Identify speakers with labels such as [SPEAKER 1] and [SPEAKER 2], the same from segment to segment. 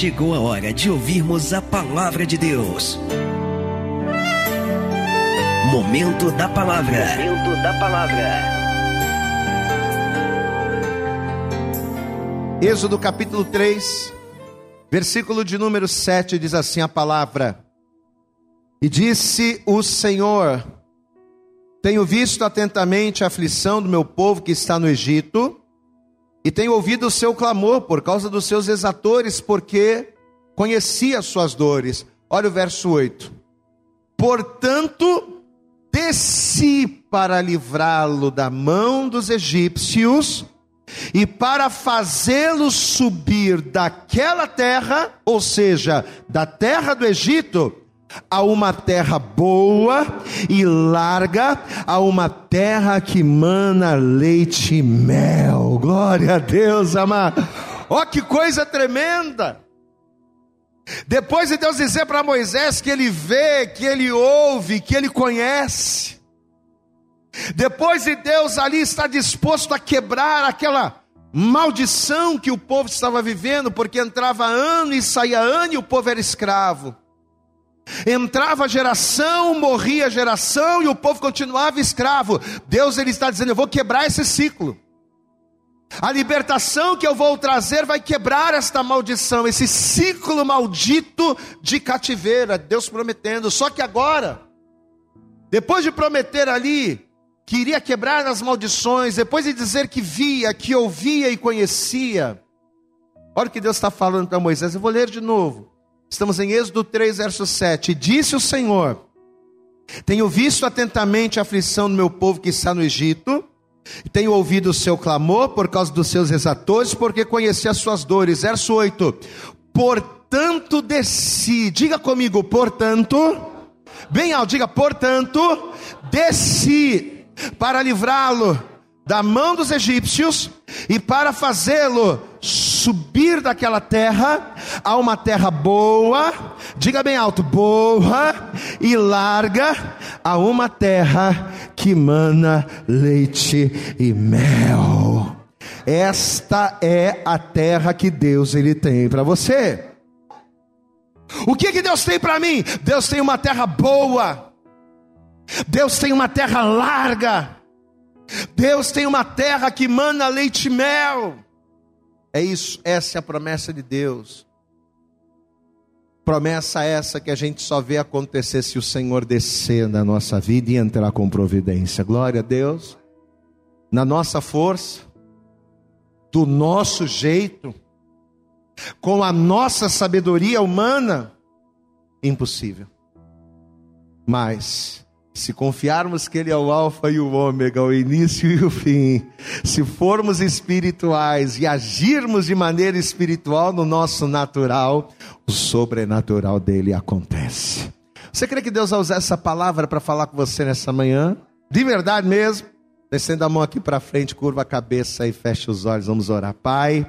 [SPEAKER 1] chegou a hora de ouvirmos a palavra de Deus. Momento da palavra. Momento da palavra.
[SPEAKER 2] Êxodo capítulo 3, versículo de número 7 diz assim a palavra: E disse o Senhor: Tenho visto atentamente a aflição do meu povo que está no Egito e tenho ouvido o seu clamor por causa dos seus exatores, porque conheci as suas dores. Olha o verso 8. Portanto, desci para livrá-lo da mão dos egípcios e para fazê-lo subir daquela terra, ou seja, da terra do Egito, a uma terra boa e larga, a uma terra que mana leite e mel. Glória a Deus, amado. Ó, oh, que coisa tremenda! Depois de Deus dizer para Moisés que ele vê, que ele ouve, que ele conhece. Depois de Deus ali estar disposto a quebrar aquela maldição que o povo estava vivendo, porque entrava ano e saía ano e o povo era escravo. Entrava geração, morria geração e o povo continuava escravo. Deus ele está dizendo: Eu vou quebrar esse ciclo. A libertação que eu vou trazer vai quebrar esta maldição, esse ciclo maldito de cativeira. Deus prometendo. Só que agora, depois de prometer ali que iria quebrar as maldições, depois de dizer que via, que ouvia e conhecia, olha o que Deus está falando para Moisés. Eu vou ler de novo. Estamos em Êxodo 3, verso 7. Disse o Senhor: Tenho visto atentamente a aflição do meu povo que está no Egito, tenho ouvido o seu clamor por causa dos seus exatores, porque conheci as suas dores. Verso 8: Portanto desci, diga comigo, portanto, bem alto, diga, portanto, desci para livrá-lo da mão dos egípcios e para fazê-lo subir daquela terra a uma terra boa, diga bem alto, boa e larga, a uma terra que mana leite e mel. Esta é a terra que Deus ele tem para você. O que que Deus tem para mim? Deus tem uma terra boa. Deus tem uma terra larga. Deus tem uma terra que mana leite e mel. É isso, essa é a promessa de Deus. Promessa essa que a gente só vê acontecer se o Senhor descer na nossa vida e entrar com providência. Glória a Deus. Na nossa força, do nosso jeito, com a nossa sabedoria humana, impossível. Mas se confiarmos que Ele é o Alfa e o Ômega, o início e o fim, se formos espirituais e agirmos de maneira espiritual no nosso natural, o sobrenatural dele acontece. Você crê que Deus vai usar essa palavra para falar com você nessa manhã? De verdade mesmo? Descendo a mão aqui para frente, curva a cabeça e fecha os olhos, vamos orar. Pai.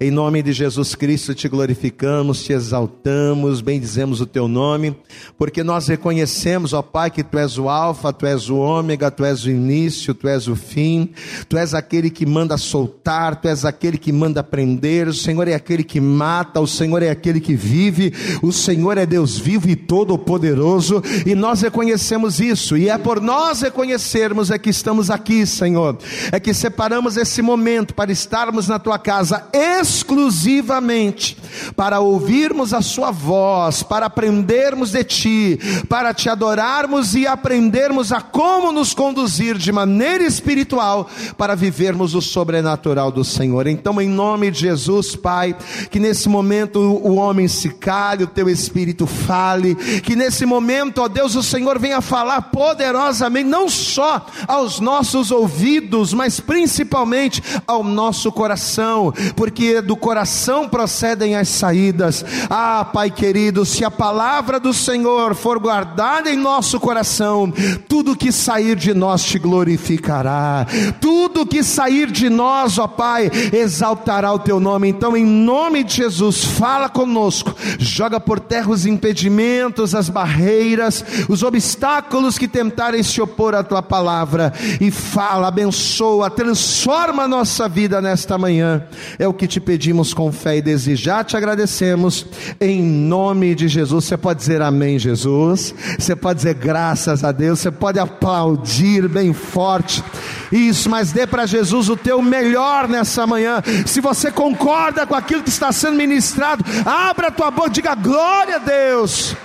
[SPEAKER 2] Em nome de Jesus Cristo te glorificamos, te exaltamos, bendizemos o teu nome, porque nós reconhecemos, ó Pai, que tu és o Alfa, tu és o Ômega, tu és o início, tu és o fim, tu és aquele que manda soltar, tu és aquele que manda prender, o Senhor é aquele que mata, o Senhor é aquele que vive, o Senhor é Deus vivo e todo-poderoso, e nós reconhecemos isso, e é por nós reconhecermos é que estamos aqui, Senhor, é que separamos esse momento para estarmos na tua casa exclusivamente para ouvirmos a Sua voz, para aprendermos de Ti, para Te adorarmos e aprendermos a como nos conduzir de maneira espiritual para vivermos o sobrenatural do Senhor. Então, em nome de Jesus, Pai, que nesse momento o homem se cale, o Teu Espírito fale, que nesse momento, ó Deus, o Senhor venha falar poderosamente, não só aos nossos ouvidos, mas principalmente ao nosso coração, porque do coração procedem as saídas. Ah, Pai querido, se a palavra do Senhor for guardada em nosso coração, tudo que sair de nós te glorificará, tudo que sair de nós, ó Pai, exaltará o teu nome. Então, em nome de Jesus, fala conosco, joga por terra os impedimentos, as barreiras, os obstáculos que tentarem se opor à tua palavra, e fala, abençoa, transforma a nossa vida nesta manhã. É o que te pedimos com fé e desejar, te agradecemos em nome de Jesus. Você pode dizer amém, Jesus. Você pode dizer graças a Deus. Você pode aplaudir bem forte. Isso, mas dê para Jesus o teu melhor nessa manhã. Se você concorda com aquilo que está sendo ministrado, abra a tua boca, diga glória a Deus.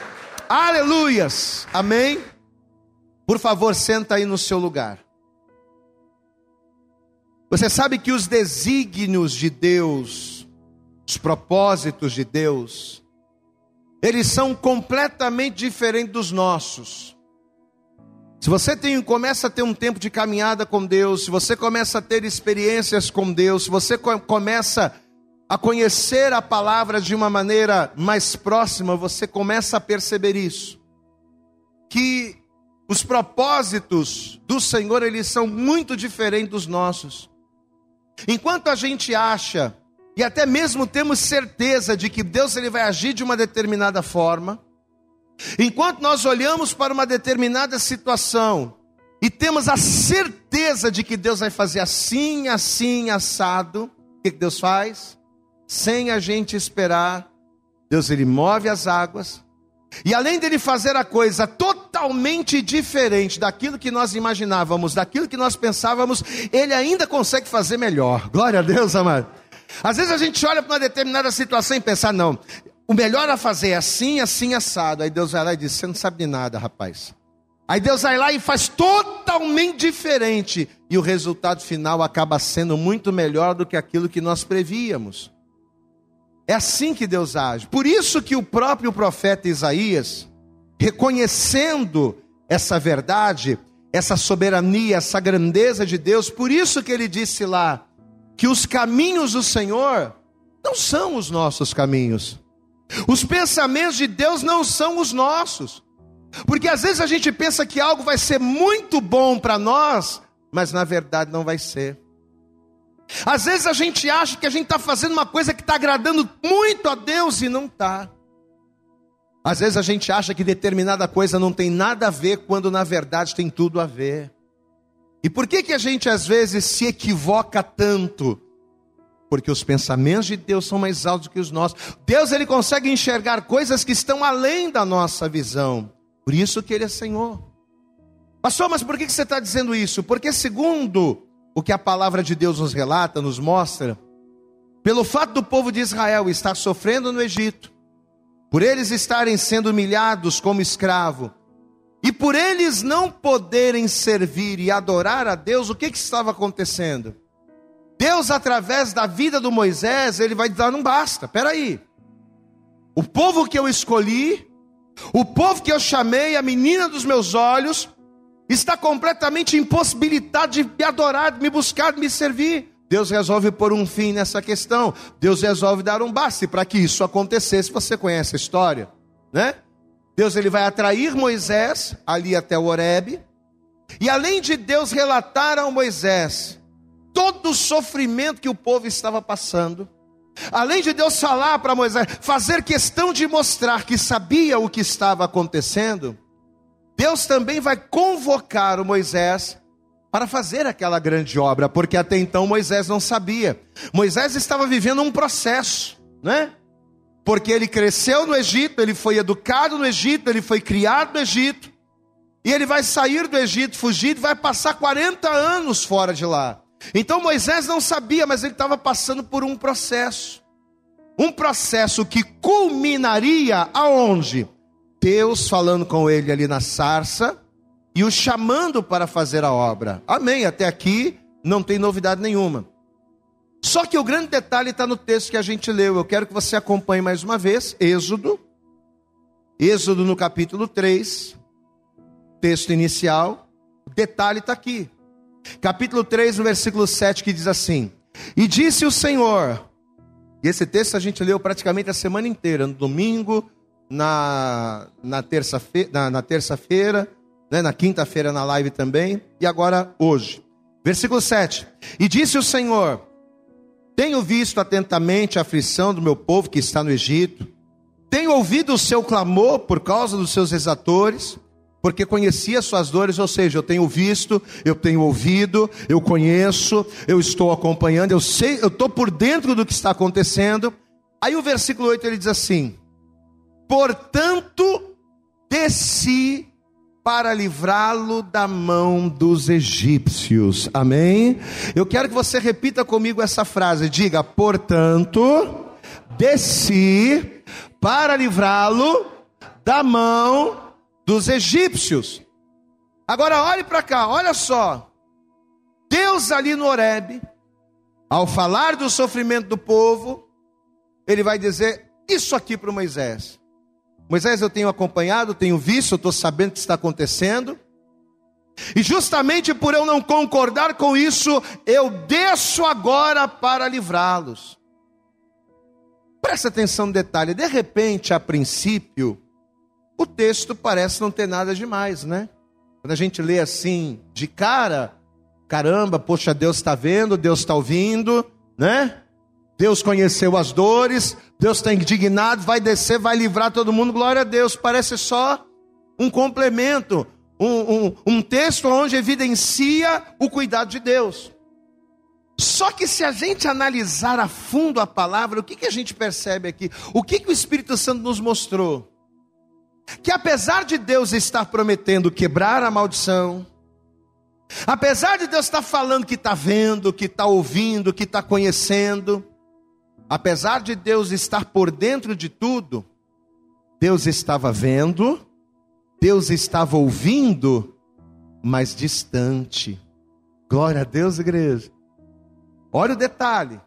[SPEAKER 2] Aleluias. Amém. Por favor, senta aí no seu lugar. Você sabe que os desígnios de Deus, os propósitos de Deus, eles são completamente diferentes dos nossos. Se você tem, começa a ter um tempo de caminhada com Deus, se você começa a ter experiências com Deus, se você começa a conhecer a palavra de uma maneira mais próxima, você começa a perceber isso. Que os propósitos do Senhor, eles são muito diferentes dos nossos. Enquanto a gente acha e até mesmo temos certeza de que Deus ele vai agir de uma determinada forma, enquanto nós olhamos para uma determinada situação e temos a certeza de que Deus vai fazer assim, assim, assado, o que Deus faz? Sem a gente esperar, Deus ele move as águas, e além dele fazer a coisa totalmente diferente daquilo que nós imaginávamos, daquilo que nós pensávamos, ele ainda consegue fazer melhor. Glória a Deus, amado. Às vezes a gente olha para uma determinada situação e pensa, não, o melhor a fazer é assim, assim, assado. Aí Deus vai lá e diz: Você não sabe de nada, rapaz. Aí Deus vai lá e faz totalmente diferente. E o resultado final acaba sendo muito melhor do que aquilo que nós prevíamos. É assim que Deus age. Por isso que o próprio profeta Isaías, reconhecendo essa verdade, essa soberania, essa grandeza de Deus, por isso que ele disse lá que os caminhos do Senhor não são os nossos caminhos. Os pensamentos de Deus não são os nossos. Porque às vezes a gente pensa que algo vai ser muito bom para nós, mas na verdade não vai ser. Às vezes a gente acha que a gente está fazendo uma coisa que está agradando muito a Deus e não está. Às vezes a gente acha que determinada coisa não tem nada a ver, quando na verdade tem tudo a ver. E por que, que a gente às vezes se equivoca tanto? Porque os pensamentos de Deus são mais altos que os nossos. Deus ele consegue enxergar coisas que estão além da nossa visão. Por isso que Ele é Senhor. Pastor, mas por que, que você está dizendo isso? Porque segundo o que a palavra de Deus nos relata, nos mostra, pelo fato do povo de Israel estar sofrendo no Egito, por eles estarem sendo humilhados como escravo, e por eles não poderem servir e adorar a Deus, o que, que estava acontecendo? Deus, através da vida do Moisés, ele vai dizer: não basta, peraí. O povo que eu escolhi, o povo que eu chamei, a menina dos meus olhos, está completamente impossibilitado de me adorar, de me buscar, de me servir. Deus resolve pôr um fim nessa questão. Deus resolve dar um basta para que isso acontecesse. Você conhece a história, né? Deus ele vai atrair Moisés ali até o Horebe. E além de Deus relatar ao Moisés todo o sofrimento que o povo estava passando, além de Deus falar para Moisés, fazer questão de mostrar que sabia o que estava acontecendo, Deus também vai convocar o Moisés para fazer aquela grande obra, porque até então Moisés não sabia. Moisés estava vivendo um processo, né? Porque ele cresceu no Egito, ele foi educado no Egito, ele foi criado no Egito, e ele vai sair do Egito, fugir, e vai passar 40 anos fora de lá. Então Moisés não sabia, mas ele estava passando por um processo. Um processo que culminaria aonde? Deus falando com ele ali na sarça e o chamando para fazer a obra. Amém. Até aqui não tem novidade nenhuma. Só que o grande detalhe está no texto que a gente leu. Eu quero que você acompanhe mais uma vez. Êxodo. Êxodo no capítulo 3. Texto inicial. O detalhe está aqui. Capítulo 3, no versículo 7, que diz assim: E disse o Senhor. E esse texto a gente leu praticamente a semana inteira, no domingo, na, na terça-feira, na, na, terça né, na quinta-feira na live também, e agora hoje. Versículo 7: E disse o Senhor: Tenho visto atentamente a aflição do meu povo que está no Egito, tenho ouvido o seu clamor por causa dos seus exatores, porque conhecia suas dores, ou seja, eu tenho visto, eu tenho ouvido, eu conheço, eu estou acompanhando, eu sei, eu estou por dentro do que está acontecendo. Aí o versículo 8 ele diz assim: Portanto, desci para livrá-lo da mão dos egípcios. Amém? Eu quero que você repita comigo essa frase. Diga: Portanto, desci para livrá-lo da mão dos egípcios. Agora olhe para cá, olha só. Deus ali no Horebe, ao falar do sofrimento do povo, ele vai dizer isso aqui para Moisés. Moisés, eu tenho acompanhado, tenho visto, estou sabendo o que está acontecendo. E justamente por eu não concordar com isso, eu desço agora para livrá-los. Presta atenção no detalhe. De repente, a princípio, o texto parece não ter nada demais, né? Quando a gente lê assim, de cara, caramba, poxa, Deus está vendo, Deus está ouvindo, né? Deus conheceu as dores, Deus está indignado, vai descer, vai livrar todo mundo, glória a Deus. Parece só um complemento, um, um, um texto onde evidencia o cuidado de Deus. Só que se a gente analisar a fundo a palavra, o que, que a gente percebe aqui? O que, que o Espírito Santo nos mostrou? Que apesar de Deus estar prometendo quebrar a maldição, apesar de Deus estar falando que está vendo, que está ouvindo, que está conhecendo, apesar de Deus estar por dentro de tudo, Deus estava vendo, Deus estava ouvindo, mas distante. Glória a Deus, igreja. Olha o detalhe.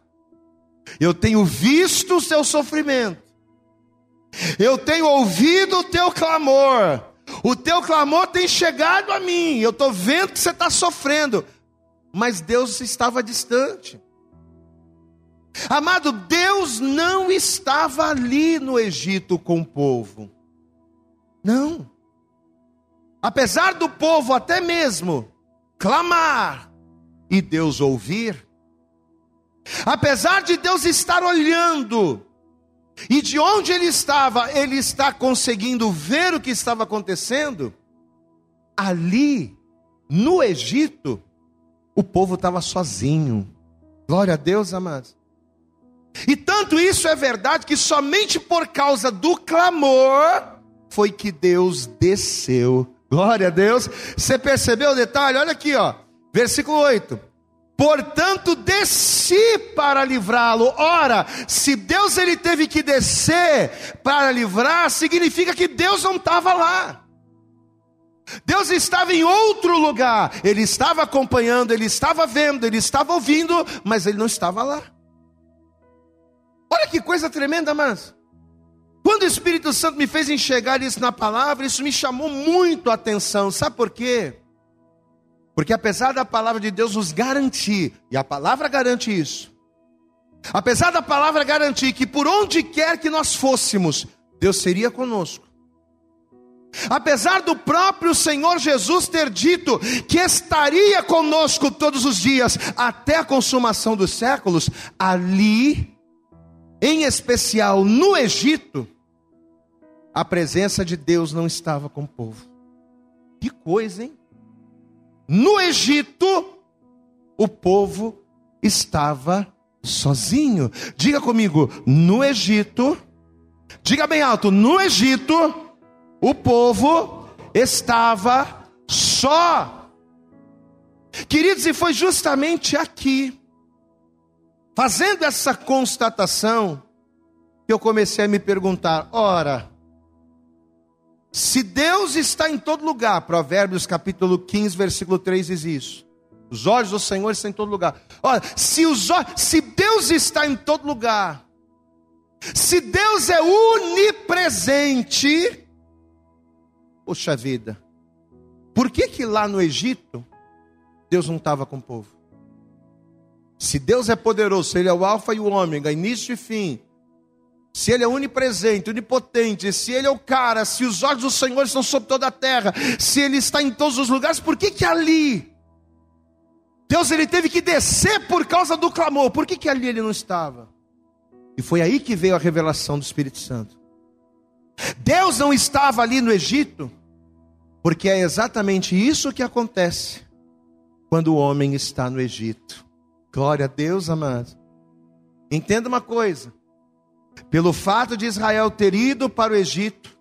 [SPEAKER 2] Eu tenho visto o seu sofrimento. Eu tenho ouvido o teu clamor. O teu clamor tem chegado a mim. Eu estou vendo que você está sofrendo. Mas Deus estava distante. Amado, Deus não estava ali no Egito com o povo. Não. Apesar do povo até mesmo clamar e Deus ouvir, apesar de Deus estar olhando, e de onde ele estava, ele está conseguindo ver o que estava acontecendo, ali, no Egito, o povo estava sozinho. Glória a Deus, amados. E tanto isso é verdade que somente por causa do clamor foi que Deus desceu. Glória a Deus. Você percebeu o detalhe? Olha aqui, ó. Versículo 8. Portanto, desci para livrá-lo. Ora, se Deus ele teve que descer para livrar, significa que Deus não estava lá. Deus estava em outro lugar. Ele estava acompanhando, ele estava vendo, ele estava ouvindo, mas ele não estava lá. Olha que coisa tremenda, mas quando o Espírito Santo me fez enxergar isso na palavra, isso me chamou muito a atenção. Sabe por quê? Porque apesar da palavra de Deus nos garantir, e a palavra garante isso, apesar da palavra garantir que por onde quer que nós fôssemos, Deus seria conosco. Apesar do próprio Senhor Jesus ter dito que estaria conosco todos os dias até a consumação dos séculos, ali em especial no Egito, a presença de Deus não estava com o povo. Que coisa, hein? No Egito, o povo estava sozinho. Diga comigo, no Egito, diga bem alto, no Egito, o povo estava só. Queridos, e foi justamente aqui Fazendo essa constatação, eu comecei a me perguntar: ora, se Deus está em todo lugar, Provérbios capítulo 15, versículo 3 diz isso. Os olhos do Senhor estão em todo lugar. Ora, se, os, se Deus está em todo lugar, se Deus é onipresente, poxa vida, por que que lá no Egito Deus não estava com o povo? Se Deus é poderoso, se Ele é o Alfa e o Ômega, início e fim, se Ele é onipresente, onipotente, se Ele é o cara, se os olhos do Senhor estão sobre toda a terra, se Ele está em todos os lugares, por que que ali? Deus ele teve que descer por causa do clamor, por que que ali ele não estava? E foi aí que veio a revelação do Espírito Santo. Deus não estava ali no Egito, Porque é exatamente isso que acontece quando o homem está no Egito. Glória a Deus, amados. Entenda uma coisa: pelo fato de Israel ter ido para o Egito,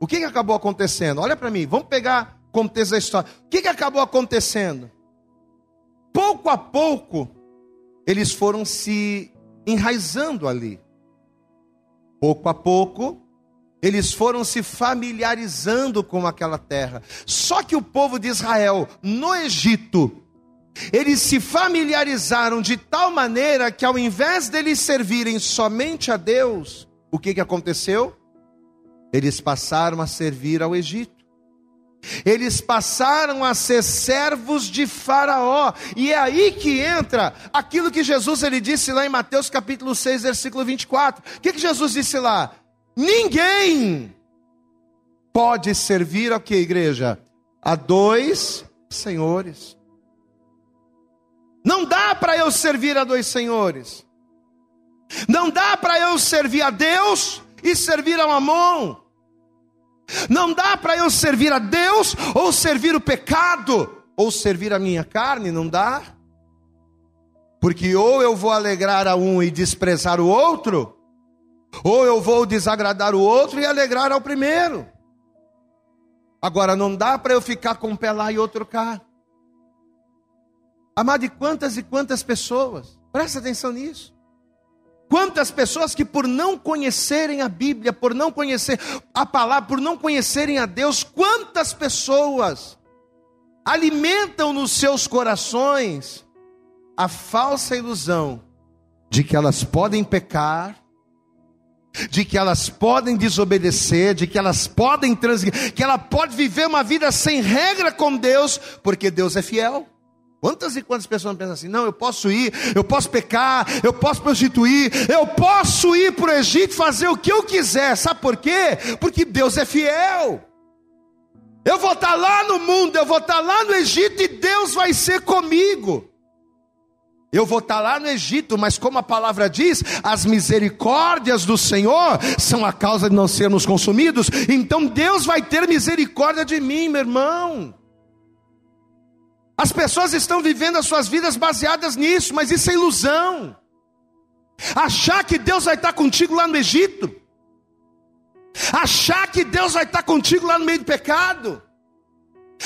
[SPEAKER 2] o que, que acabou acontecendo? Olha para mim, vamos pegar o contexto da história. O que, que acabou acontecendo? Pouco a pouco, eles foram se enraizando ali. Pouco a pouco, eles foram se familiarizando com aquela terra. Só que o povo de Israel, no Egito, eles se familiarizaram de tal maneira que, ao invés deles servirem somente a Deus, o que, que aconteceu? Eles passaram a servir ao Egito. Eles passaram a ser servos de Faraó. E é aí que entra aquilo que Jesus ele disse lá em Mateus capítulo 6, versículo 24. O que, que Jesus disse lá? Ninguém pode servir a que, igreja? A dois senhores. Não dá para eu servir a dois senhores. Não dá para eu servir a Deus e servir a Mamon. Não dá para eu servir a Deus ou servir o pecado ou servir a minha carne, não dá. Porque ou eu vou alegrar a um e desprezar o outro, ou eu vou desagradar o outro e alegrar ao primeiro. Agora não dá para eu ficar com um pé lá e outro cá. Amado, e quantas e quantas pessoas, presta atenção nisso. Quantas pessoas que por não conhecerem a Bíblia, por não conhecer a palavra, por não conhecerem a Deus, quantas pessoas alimentam nos seus corações a falsa ilusão de que elas podem pecar, de que elas podem desobedecer, de que elas podem transgredir, que ela pode viver uma vida sem regra com Deus, porque Deus é fiel. Quantas e quantas pessoas pensam assim? Não, eu posso ir, eu posso pecar, eu posso prostituir, eu posso ir para o Egito fazer o que eu quiser. Sabe por quê? Porque Deus é fiel. Eu vou estar lá no mundo, eu vou estar lá no Egito e Deus vai ser comigo. Eu vou estar lá no Egito, mas como a palavra diz, as misericórdias do Senhor são a causa de não sermos consumidos, então Deus vai ter misericórdia de mim, meu irmão. As pessoas estão vivendo as suas vidas baseadas nisso, mas isso é ilusão. Achar que Deus vai estar contigo lá no Egito, achar que Deus vai estar contigo lá no meio do pecado,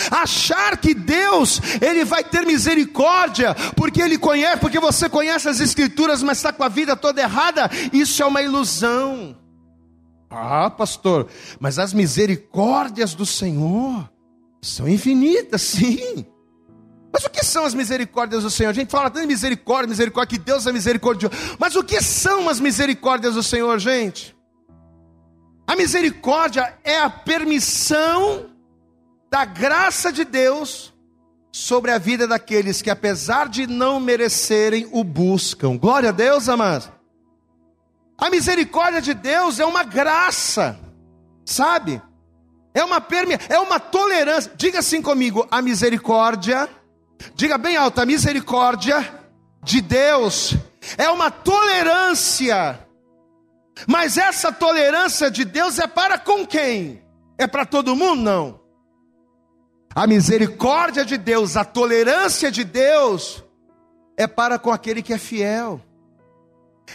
[SPEAKER 2] achar que Deus ele vai ter misericórdia porque ele conhece, porque você conhece as escrituras, mas está com a vida toda errada, isso é uma ilusão. Ah, pastor, mas as misericórdias do Senhor são infinitas, sim. Mas o que são as misericórdias do Senhor? A gente fala tanto de misericórdia, misericórdia, que Deus é misericordioso. Mas o que são as misericórdias do Senhor, gente? A misericórdia é a permissão da graça de Deus sobre a vida daqueles que, apesar de não merecerem, o buscam. Glória a Deus, amados. A misericórdia de Deus é uma graça, sabe? É uma permi é uma tolerância. Diga assim comigo: a misericórdia Diga bem alto: a misericórdia de Deus é uma tolerância. Mas essa tolerância de Deus é para com quem? É para todo mundo? Não. A misericórdia de Deus, a tolerância de Deus é para com aquele que é fiel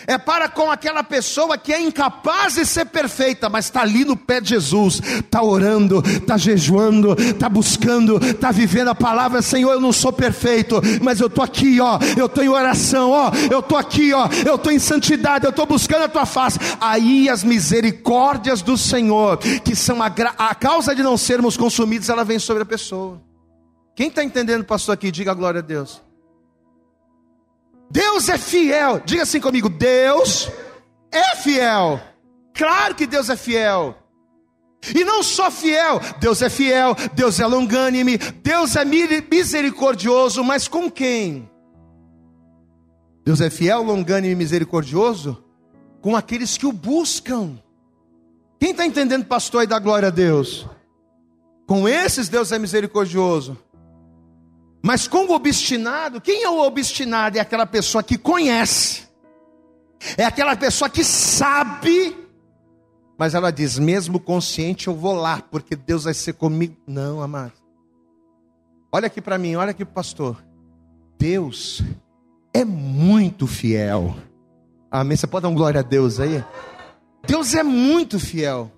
[SPEAKER 2] é para com aquela pessoa que é incapaz de ser perfeita, mas está ali no pé de Jesus, está orando, está jejuando, está buscando, está vivendo a palavra, Senhor, eu não sou perfeito, mas eu estou aqui, ó, eu estou em oração, ó, eu estou aqui, ó, eu estou em santidade, eu estou buscando a tua face. Aí as misericórdias do Senhor, que são a, a causa de não sermos consumidos, ela vem sobre a pessoa. Quem está entendendo, pastor, aqui, diga a glória a Deus. Deus é fiel. Diga assim comigo: Deus é fiel. Claro que Deus é fiel. E não só fiel, Deus é fiel, Deus é longânime, Deus é misericordioso, mas com quem? Deus é fiel, longânime e misericordioso com aqueles que o buscam. Quem está entendendo, pastor, e dá glória a Deus? Com esses Deus é misericordioso. Mas com o obstinado, quem é o obstinado? É aquela pessoa que conhece, é aquela pessoa que sabe Mas ela diz: mesmo consciente, eu vou lá, porque Deus vai ser comigo. Não, amado. Olha aqui para mim, olha aqui para o pastor. Deus é muito fiel. Amém? Você pode dar um glória a Deus aí? Deus é muito fiel.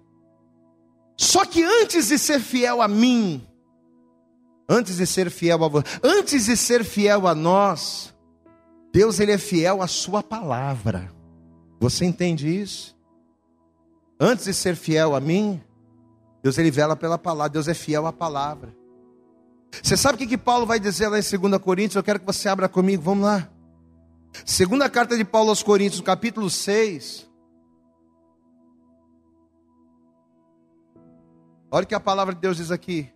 [SPEAKER 2] Só que antes de ser fiel a mim, antes de ser fiel a você, antes de ser fiel a nós, Deus ele é fiel à sua palavra. Você entende isso? Antes de ser fiel a mim, Deus ele vela pela palavra, Deus é fiel à palavra. Você sabe o que, que Paulo vai dizer lá em 2 Coríntios? Eu quero que você abra comigo, vamos lá. Segunda carta de Paulo aos Coríntios, capítulo 6. Olha o que a palavra de Deus diz aqui.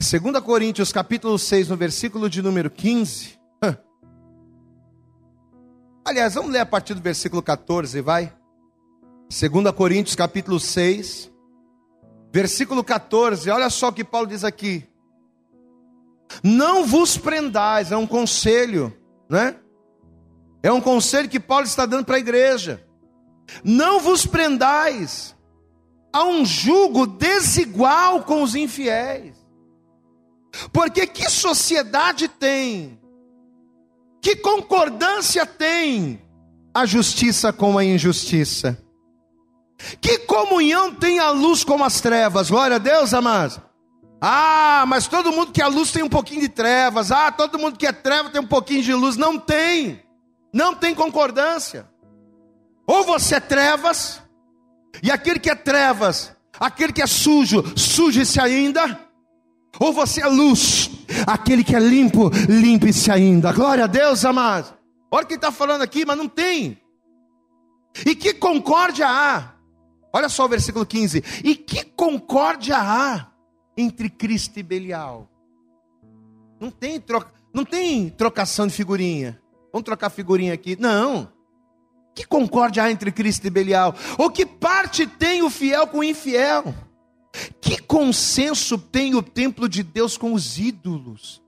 [SPEAKER 2] 2 Coríntios, capítulo 6, no versículo de número 15. Aliás, vamos ler a partir do versículo 14, vai. 2 Coríntios, capítulo 6, versículo 14. Olha só o que Paulo diz aqui. Não vos prendais, é um conselho, né? É um conselho que Paulo está dando para a igreja. Não vos prendais a um jugo desigual com os infiéis. Porque que sociedade tem? Que concordância tem a justiça com a injustiça? Que comunhão tem a luz com as trevas? Glória a Deus, amados. Ah, mas todo mundo que é luz tem um pouquinho de trevas. Ah, todo mundo que é treva tem um pouquinho de luz. Não tem. Não tem concordância. Ou você é trevas, e aquele que é trevas, aquele que é sujo, suje-se ainda. Ou você é luz, aquele que é limpo, limpe-se ainda. Glória a Deus, amados. Olha quem está falando aqui, mas não tem. E que concórdia há? Olha só o versículo 15. E que concórdia há entre Cristo e Belial? Não tem, troca, não tem trocação de figurinha. Vamos trocar figurinha aqui. Não. Que concórdia há entre Cristo e Belial? Ou que parte tem o fiel com o infiel? Que consenso tem o templo de Deus com os ídolos?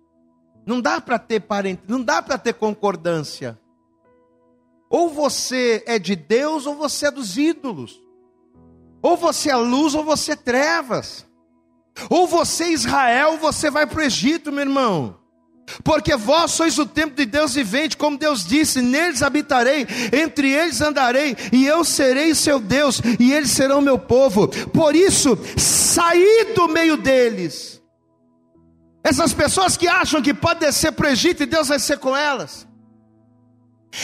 [SPEAKER 2] Não dá para ter parente, não dá para ter concordância. Ou você é de Deus ou você é dos ídolos. Ou você é luz ou você é trevas. Ou você é Israel ou você vai para o Egito, meu irmão. Porque vós sois o templo de Deus vivente, como Deus disse: neles habitarei, entre eles andarei, e eu serei seu Deus, e eles serão meu povo. Por isso, saí do meio deles. Essas pessoas que acham que pode descer para o Egito e Deus vai ser com elas.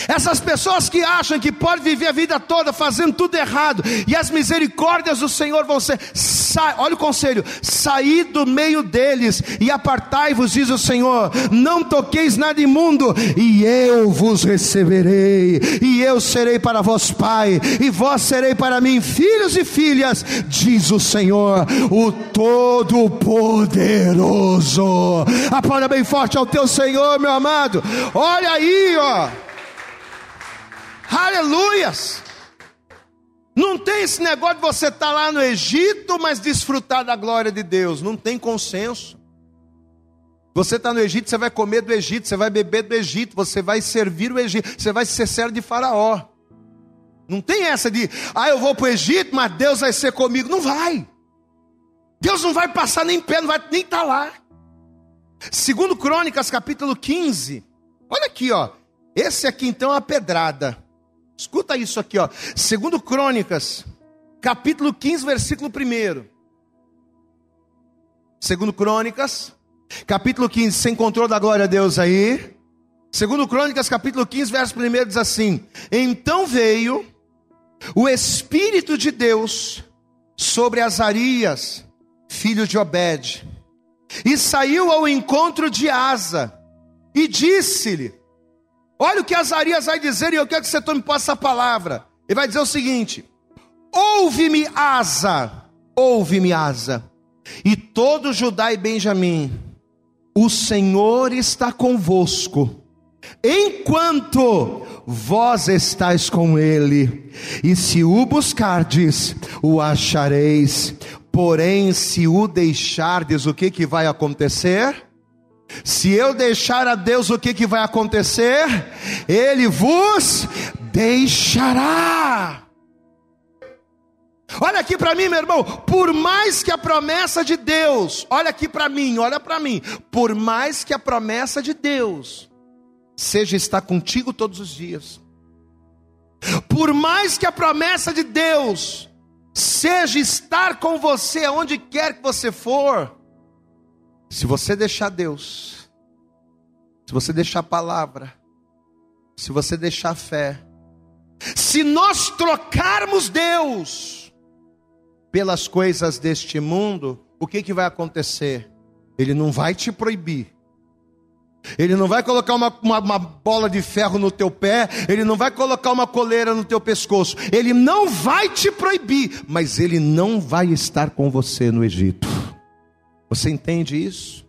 [SPEAKER 2] Essas pessoas que acham que pode viver a vida toda fazendo tudo errado e as misericórdias do Senhor vão ser, sa... olha o conselho, sair do meio deles e apartai-vos, diz o Senhor, não toqueis nada imundo e eu vos receberei e eu serei para vós pai e vós serei para mim filhos e filhas, diz o Senhor, o Todo-Poderoso. Aplauda bem forte ao teu Senhor, meu amado. Olha aí, ó. Aleluias! Não tem esse negócio de você estar tá lá no Egito, mas desfrutar da glória de Deus. Não tem consenso. Você está no Egito, você vai comer do Egito, você vai beber do Egito, você vai servir o Egito, você vai ser servo de Faraó. Não tem essa de, ah, eu vou para o Egito, mas Deus vai ser comigo. Não vai. Deus não vai passar nem pé, não vai nem estar tá lá. Segundo Crônicas, capítulo 15. Olha aqui, ó. Esse aqui então é a pedrada. Escuta isso aqui, ó. Segundo Crônicas, capítulo 15, versículo 1. Segundo Crônicas, capítulo 15, você encontrou da glória a Deus aí? Segundo Crônicas, capítulo 15, verso 1 diz assim: Então veio o Espírito de Deus sobre Azarias, filho de Obed, e saiu ao encontro de Asa, e disse-lhe: Olha o que Azarias vai dizer e eu quero que você tome posse essa palavra. Ele vai dizer o seguinte: Ouve-me, Asa, ouve-me, Asa, e todo Judá e Benjamim, o Senhor está convosco, enquanto vós estáis com ele, e se o buscardes, o achareis, porém, se o deixardes, o que, que vai acontecer? Se eu deixar a Deus, o que, que vai acontecer? Ele vos deixará. Olha aqui para mim, meu irmão. Por mais que a promessa de Deus, olha aqui para mim, olha para mim. Por mais que a promessa de Deus seja estar contigo todos os dias. Por mais que a promessa de Deus seja estar com você aonde quer que você for, se você deixar Deus, se você deixar a palavra, se você deixar a fé, se nós trocarmos Deus pelas coisas deste mundo, o que, que vai acontecer? Ele não vai te proibir, ele não vai colocar uma, uma, uma, bola de ferro no teu pé, Ele não vai colocar uma coleira no teu pescoço, Ele não vai te proibir, mas Ele não vai estar com você no Egito. Você entende isso?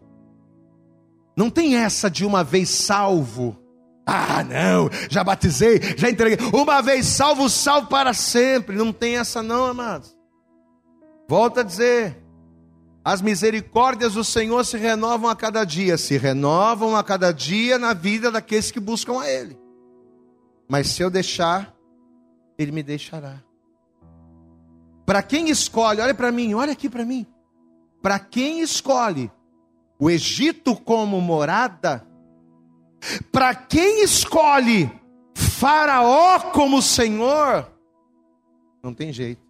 [SPEAKER 2] Não tem essa de uma vez salvo. Ah, não, já batizei, já entreguei. Uma vez salvo, salvo para sempre. Não tem essa, não, amados. Volta a dizer. As misericórdias do Senhor se renovam a cada dia, se renovam a cada dia na vida daqueles que buscam a Ele. Mas se eu deixar, Ele me deixará. Para quem escolhe, olha para mim, olha aqui para mim. Para quem escolhe o Egito como morada, para quem escolhe Faraó como Senhor, não tem jeito.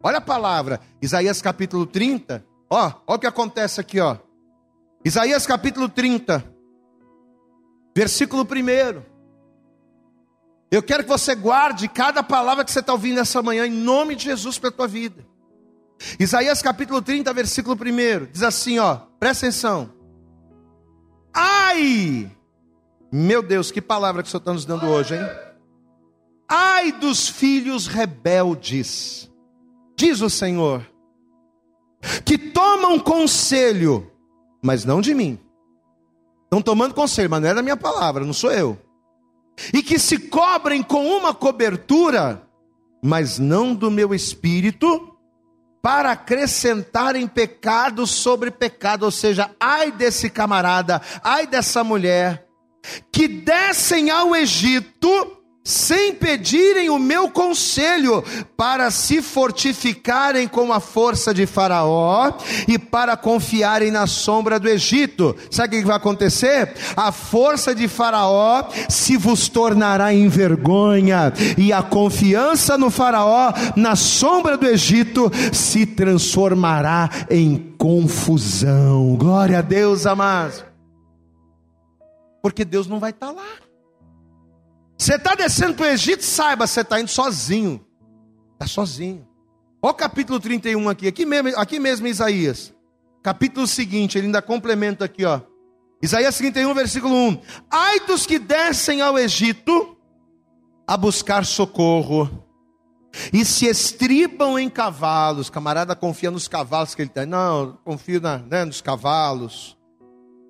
[SPEAKER 2] Olha a palavra, Isaías capítulo 30, Ó, ó o que acontece aqui, ó. Isaías capítulo 30, versículo 1. Eu quero que você guarde cada palavra que você está ouvindo essa manhã, em nome de Jesus, para a tua vida. Isaías capítulo 30, versículo 1, diz assim, ó, presta atenção. Ai, meu Deus, que palavra que o Senhor está nos dando hoje, hein? Ai dos filhos rebeldes, diz o Senhor que tomam conselho, mas não de mim. Estão tomando conselho, mas não é da minha palavra, não sou eu. E que se cobrem com uma cobertura, mas não do meu espírito, para acrescentarem pecado sobre pecado, ou seja, ai desse camarada, ai dessa mulher, que descem ao Egito sem pedirem o meu conselho, para se fortificarem com a força de Faraó e para confiarem na sombra do Egito. Sabe o que vai acontecer? A força de Faraó se vos tornará em vergonha, e a confiança no Faraó, na sombra do Egito, se transformará em confusão. Glória a Deus, amados. Porque Deus não vai estar lá. Você está descendo para o Egito, saiba, você está indo sozinho. Está sozinho. Olha o capítulo 31 aqui, aqui mesmo, aqui mesmo Isaías. Capítulo seguinte, ele ainda complementa aqui, ó. Isaías 31, versículo 1. Ai dos que descem ao Egito a buscar socorro e se estribam em cavalos. Camarada confia nos cavalos que ele tem. Não, confio na, né, nos cavalos.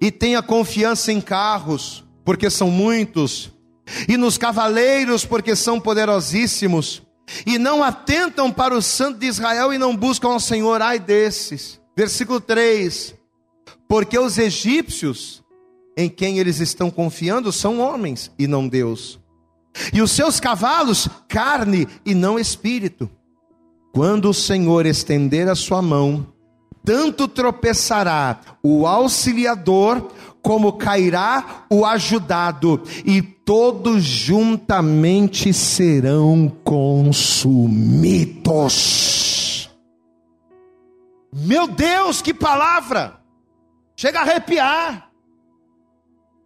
[SPEAKER 2] E tenha confiança em carros, porque são muitos e nos cavaleiros, porque são poderosíssimos, e não atentam para o Santo de Israel e não buscam ao Senhor, ai desses. Versículo 3: Porque os egípcios, em quem eles estão confiando, são homens e não Deus, e os seus cavalos, carne e não espírito. Quando o Senhor estender a sua mão, tanto tropeçará o auxiliador, como cairá o ajudado, e todos juntamente serão consumidos. Meu Deus, que palavra! Chega a arrepiar.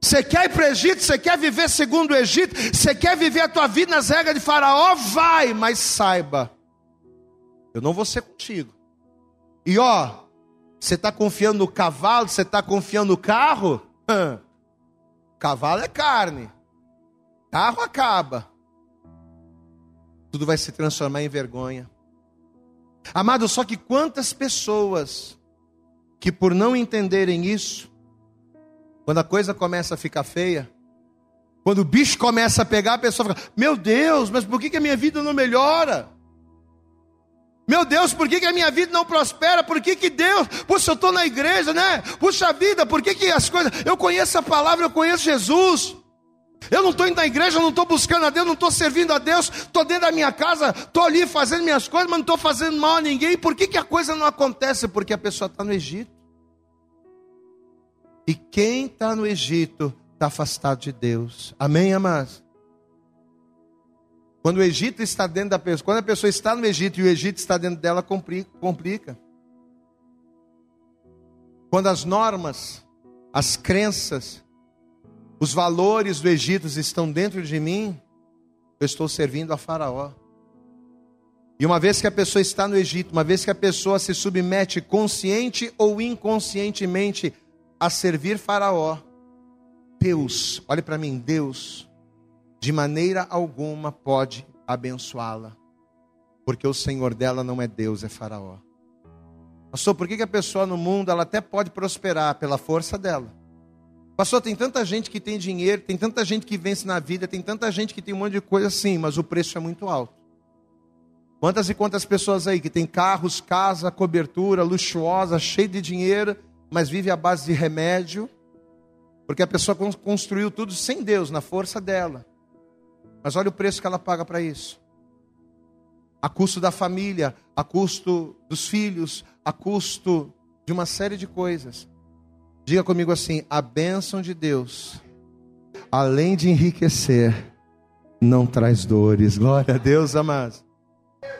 [SPEAKER 2] Você quer ir para o Egito? Você quer viver segundo o Egito? Você quer viver a tua vida nas regras de Faraó? Vai, mas saiba, eu não vou ser contigo. E ó, você está confiando no cavalo? Você está confiando no carro? Cavalo é carne, carro acaba, tudo vai se transformar em vergonha. Amado, só que quantas pessoas que por não entenderem isso, quando a coisa começa a ficar feia, quando o bicho começa a pegar, a pessoa fica: Meu Deus, mas por que, que a minha vida não melhora? Meu Deus, por que, que a minha vida não prospera? Por que, que Deus, puxa, eu estou na igreja, né? Puxa vida, por que, que as coisas. Eu conheço a palavra, eu conheço Jesus. Eu não estou indo na igreja, não estou buscando a Deus, não estou servindo a Deus, estou dentro da minha casa, estou ali fazendo minhas coisas, mas não estou fazendo mal a ninguém. Por que, que a coisa não acontece? Porque a pessoa está no Egito. E quem está no Egito está afastado de Deus. Amém, amados? Quando o Egito está dentro da pessoa, quando a pessoa está no Egito e o Egito está dentro dela, complica. Quando as normas, as crenças, os valores do Egito estão dentro de mim, eu estou servindo a Faraó. E uma vez que a pessoa está no Egito, uma vez que a pessoa se submete consciente ou inconscientemente a servir Faraó, Deus, olhe para mim, Deus, de maneira alguma pode abençoá-la, porque o Senhor dela não é Deus, é Faraó. Pastor, por que, a pessoa no mundo ela até pode prosperar pela força dela? Pastor, tem tanta gente que tem dinheiro, tem tanta gente que vence na vida, tem tanta gente que tem um monte de coisa assim, mas o preço é muito alto. Quantas e quantas pessoas aí que tem carros, casa, cobertura, luxuosa, cheio de dinheiro, mas vive à base de remédio, porque a pessoa construiu tudo sem Deus, na força dela. Mas olha o preço que ela paga para isso. A custo da família, a custo dos filhos, a custo de uma série de coisas. Diga comigo assim: a bênção de Deus, além de enriquecer, não traz dores. Glória a Deus, amados.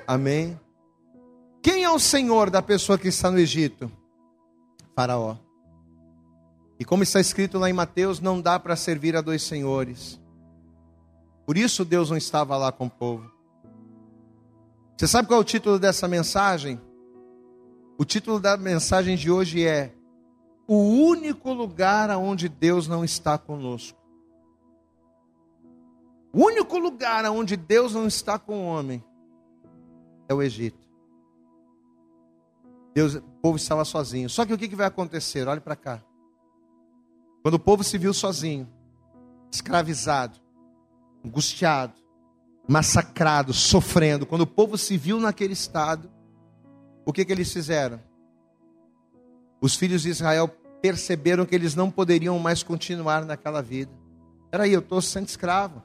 [SPEAKER 2] Amém. Quem é o Senhor da pessoa que está no Egito? Faraó. E como está escrito lá em Mateus, não dá para servir a dois senhores. Por isso Deus não estava lá com o povo. Você sabe qual é o título dessa mensagem? O título da mensagem de hoje é O único lugar onde Deus não está conosco. O único lugar onde Deus não está com o homem é o Egito. Deus, o povo estava sozinho. Só que o que vai acontecer? Olhe para cá. Quando o povo se viu sozinho, escravizado, angustiado, massacrado, sofrendo, quando o povo se viu naquele estado, o que, que eles fizeram? Os filhos de Israel perceberam que eles não poderiam mais continuar naquela vida. Peraí, eu estou sendo escravo.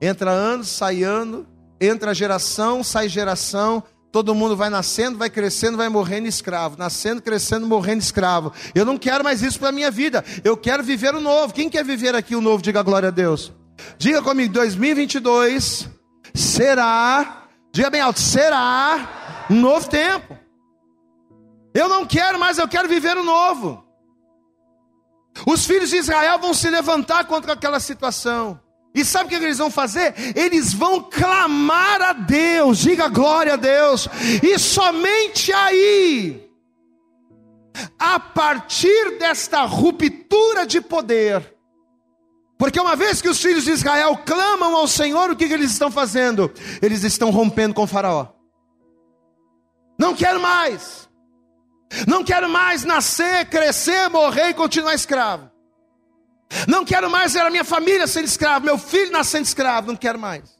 [SPEAKER 2] Entra ano, sai ano, entra geração, sai geração, Todo mundo vai nascendo, vai crescendo, vai morrendo escravo. Nascendo, crescendo, morrendo escravo. Eu não quero mais isso para a minha vida. Eu quero viver o novo. Quem quer viver aqui o novo? Diga glória a Deus. Diga comigo, 2022 será, diga bem alto, será um novo tempo. Eu não quero mais, eu quero viver o novo. Os filhos de Israel vão se levantar contra aquela situação. E sabe o que eles vão fazer? Eles vão clamar a Deus, diga glória a Deus, e somente aí, a partir desta ruptura de poder, porque uma vez que os filhos de Israel clamam ao Senhor, o que, que eles estão fazendo? Eles estão rompendo com Faraó. Não quero mais, não quero mais nascer, crescer, morrer e continuar escravo. Não quero mais ver a minha família sendo escravo, meu filho nascendo escravo, não quero mais.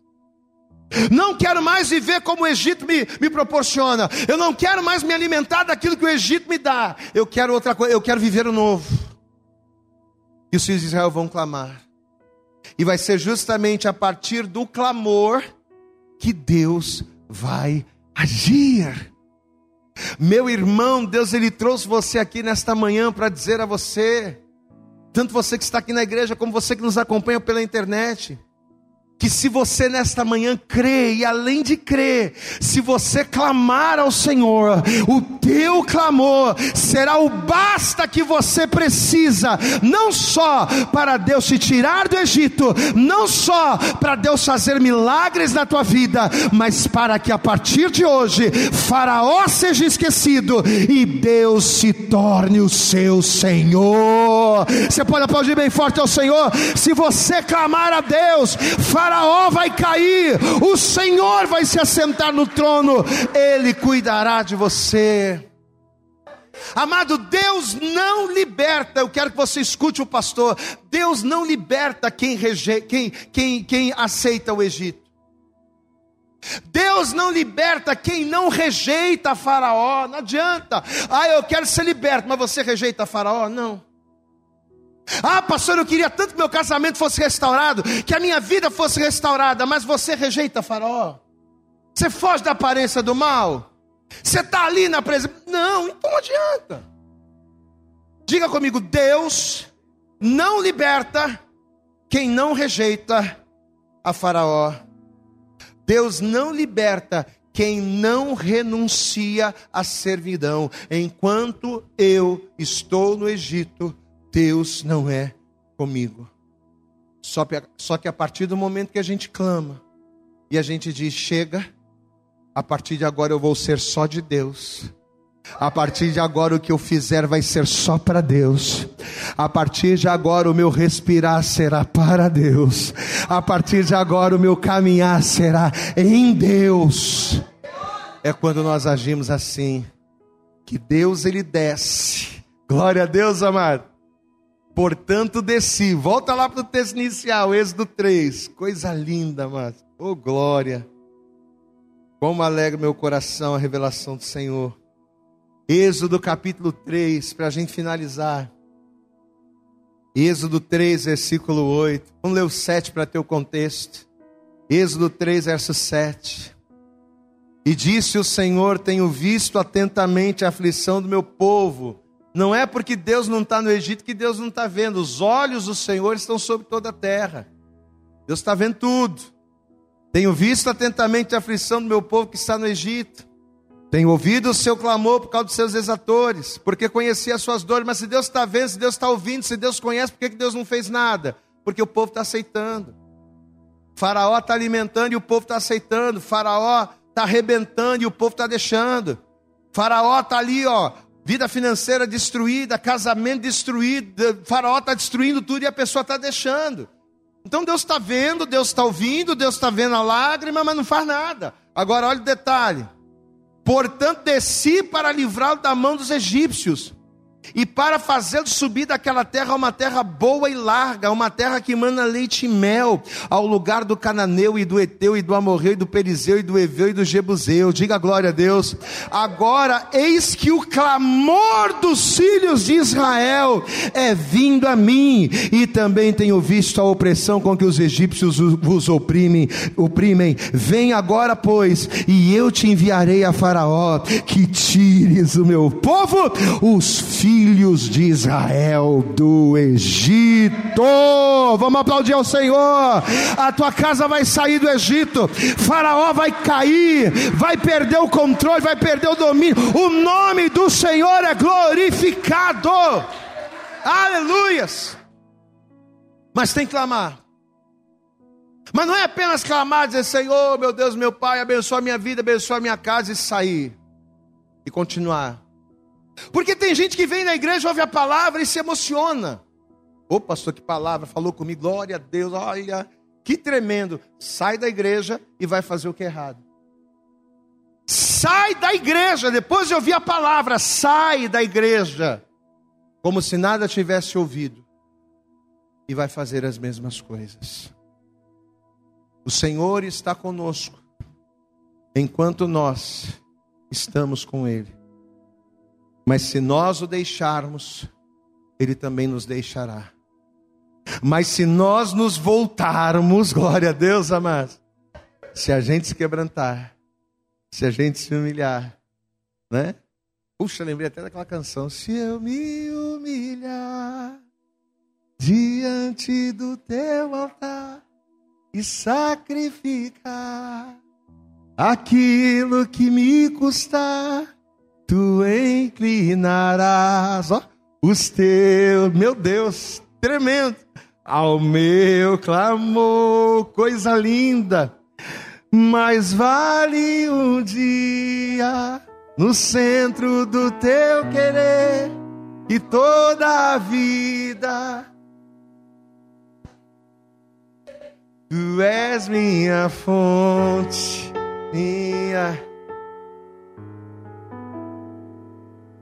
[SPEAKER 2] Não quero mais viver como o Egito me, me proporciona. Eu não quero mais me alimentar daquilo que o Egito me dá. Eu quero outra coisa, eu quero viver o novo. E os filhos de Israel vão clamar. E vai ser justamente a partir do clamor que Deus vai agir. Meu irmão, Deus ele trouxe você aqui nesta manhã para dizer a você tanto você que está aqui na igreja, como você que nos acompanha pela internet que se você nesta manhã crê, e além de crer, se você clamar ao Senhor, o teu clamor será o basta que você precisa, não só para Deus te tirar do Egito, não só para Deus fazer milagres na tua vida, mas para que a partir de hoje, Faraó seja esquecido e Deus se torne o seu Senhor. Você pode aplaudir bem forte ao Senhor, se você clamar a Deus, Faraó vai cair, o Senhor vai se assentar no trono, Ele cuidará de você. Amado, Deus não liberta, eu quero que você escute o pastor, Deus não liberta quem, reje, quem, quem, quem aceita o Egito. Deus não liberta quem não rejeita Faraó, não adianta. Ah, eu quero ser liberto, mas você rejeita Faraó? Não. Ah, pastor, eu queria tanto que meu casamento fosse restaurado, que a minha vida fosse restaurada, mas você rejeita Faraó. Você foge da aparência do mal. Você está ali na presença. Não, então não adianta. Diga comigo: Deus não liberta quem não rejeita a Faraó. Deus não liberta quem não renuncia à servidão. Enquanto eu estou no Egito, Deus não é comigo. Só, que a partir do momento que a gente clama e a gente diz: chega, a partir de agora eu vou ser só de Deus. A partir de agora o que eu fizer vai ser só para Deus. A partir de agora o meu respirar será para Deus. A partir de agora o meu caminhar será em Deus. É quando nós agimos assim que Deus ele desce. Glória a Deus, amado. Portanto, desci. Volta lá para o texto inicial, Êxodo 3. Coisa linda, mas. Oh, glória. Como alegra meu coração a revelação do Senhor. Êxodo capítulo 3, para a gente finalizar. Êxodo 3, versículo 8. Vamos ler o 7 para ter o contexto. Êxodo 3, verso 7. E disse o Senhor: Tenho visto atentamente a aflição do meu povo não é porque Deus não está no Egito que Deus não está vendo. Os olhos do Senhor estão sobre toda a terra. Deus está vendo tudo. Tenho visto atentamente a aflição do meu povo que está no Egito. Tenho ouvido o seu clamor por causa dos seus exatores, porque conheci as suas dores. Mas se Deus está vendo, se Deus está ouvindo, se Deus conhece, por que Deus não fez nada? Porque o povo está aceitando. faraó está alimentando e o povo está aceitando. faraó está arrebentando e o povo está deixando. faraó está ali, ó, vida financeira destruída, casamento destruído, faraó está destruindo tudo e a pessoa está deixando. Então Deus está vendo, Deus está ouvindo, Deus está vendo a lágrima, mas não faz nada. Agora olha o detalhe. Portanto, desci para livrá-lo da mão dos egípcios e para fazê-lo subir daquela terra a uma terra boa e larga, uma terra que manda leite e mel, ao lugar do cananeu e do eteu e do amorreu e do perizeu e do eveu e do jebuseu. Diga glória a Deus. Agora eis que o clamor dos filhos de Israel é vindo a mim, e também tenho visto a opressão com que os egípcios vos oprimem, oprimem. Vem agora, pois, e eu te enviarei a Faraó que tires o meu povo, os filhos filhos de Israel do Egito. Vamos aplaudir ao Senhor. A tua casa vai sair do Egito. Faraó vai cair, vai perder o controle, vai perder o domínio. O nome do Senhor é glorificado. Aleluias. Mas tem que clamar. Mas não é apenas clamar, dizer: Senhor, meu Deus, meu Pai, abençoa a minha vida, abençoa a minha casa e sair. E continuar. Porque tem gente que vem na igreja, ouve a palavra e se emociona. Ô pastor, que palavra, falou comigo, glória a Deus, olha, que tremendo. Sai da igreja e vai fazer o que é errado. Sai da igreja, depois de ouvir a palavra, sai da igreja, como se nada tivesse ouvido, e vai fazer as mesmas coisas. O Senhor está conosco, enquanto nós estamos com Ele. Mas se nós o deixarmos, ele também nos deixará. Mas se nós nos voltarmos, glória a Deus, amados, se a gente se quebrantar, se a gente se humilhar, né? Puxa, lembrei até daquela canção. Se eu me humilhar diante do teu altar e sacrificar aquilo que me custar tu inclinarás ó, os teus, meu Deus, tremendo, ao meu clamor, coisa linda. Mais vale um dia no centro do teu querer e toda a vida. Tu és minha fonte, minha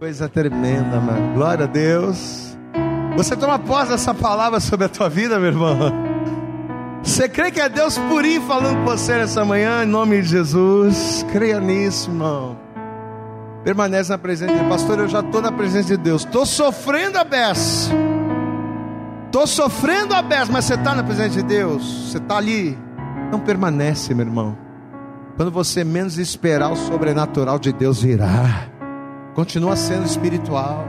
[SPEAKER 2] Coisa tremenda, mano. Glória a Deus. Você toma posse dessa palavra sobre a tua vida, meu irmão? Você crê que é Deus purinho falando com você nessa manhã, em nome de Jesus? Creia nisso, irmão. Permanece na presença de Deus. Pastor, eu já estou na presença de Deus. Estou sofrendo a beça. Estou sofrendo a beça, mas você está na presença de Deus, você está ali. Não permanece, meu irmão. Quando você menos esperar, o sobrenatural de Deus virá. Continua sendo espiritual.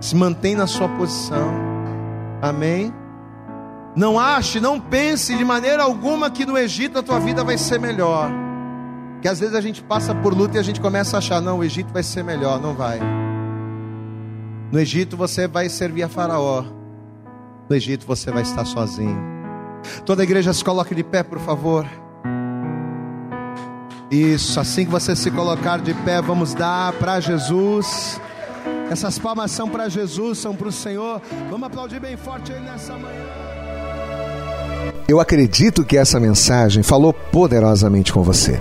[SPEAKER 2] Se mantém na sua posição. Amém? Não ache, não pense de maneira alguma que no Egito a tua vida vai ser melhor. Que às vezes a gente passa por luta e a gente começa a achar, não, o Egito vai ser melhor. Não vai. No Egito você vai servir a Faraó. No Egito você vai estar sozinho. Toda a igreja se coloque de pé, por favor. Isso, assim que você se colocar de pé, vamos dar para Jesus. Essas palmas são para Jesus, são para o Senhor. Vamos aplaudir bem forte nessa manhã.
[SPEAKER 3] Eu acredito que essa mensagem falou poderosamente com você.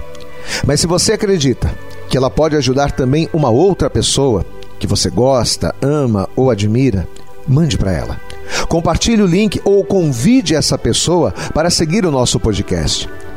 [SPEAKER 3] Mas se você acredita que ela pode ajudar também uma outra pessoa que você gosta, ama ou admira, mande para ela. Compartilhe o link ou convide essa pessoa para seguir o nosso podcast.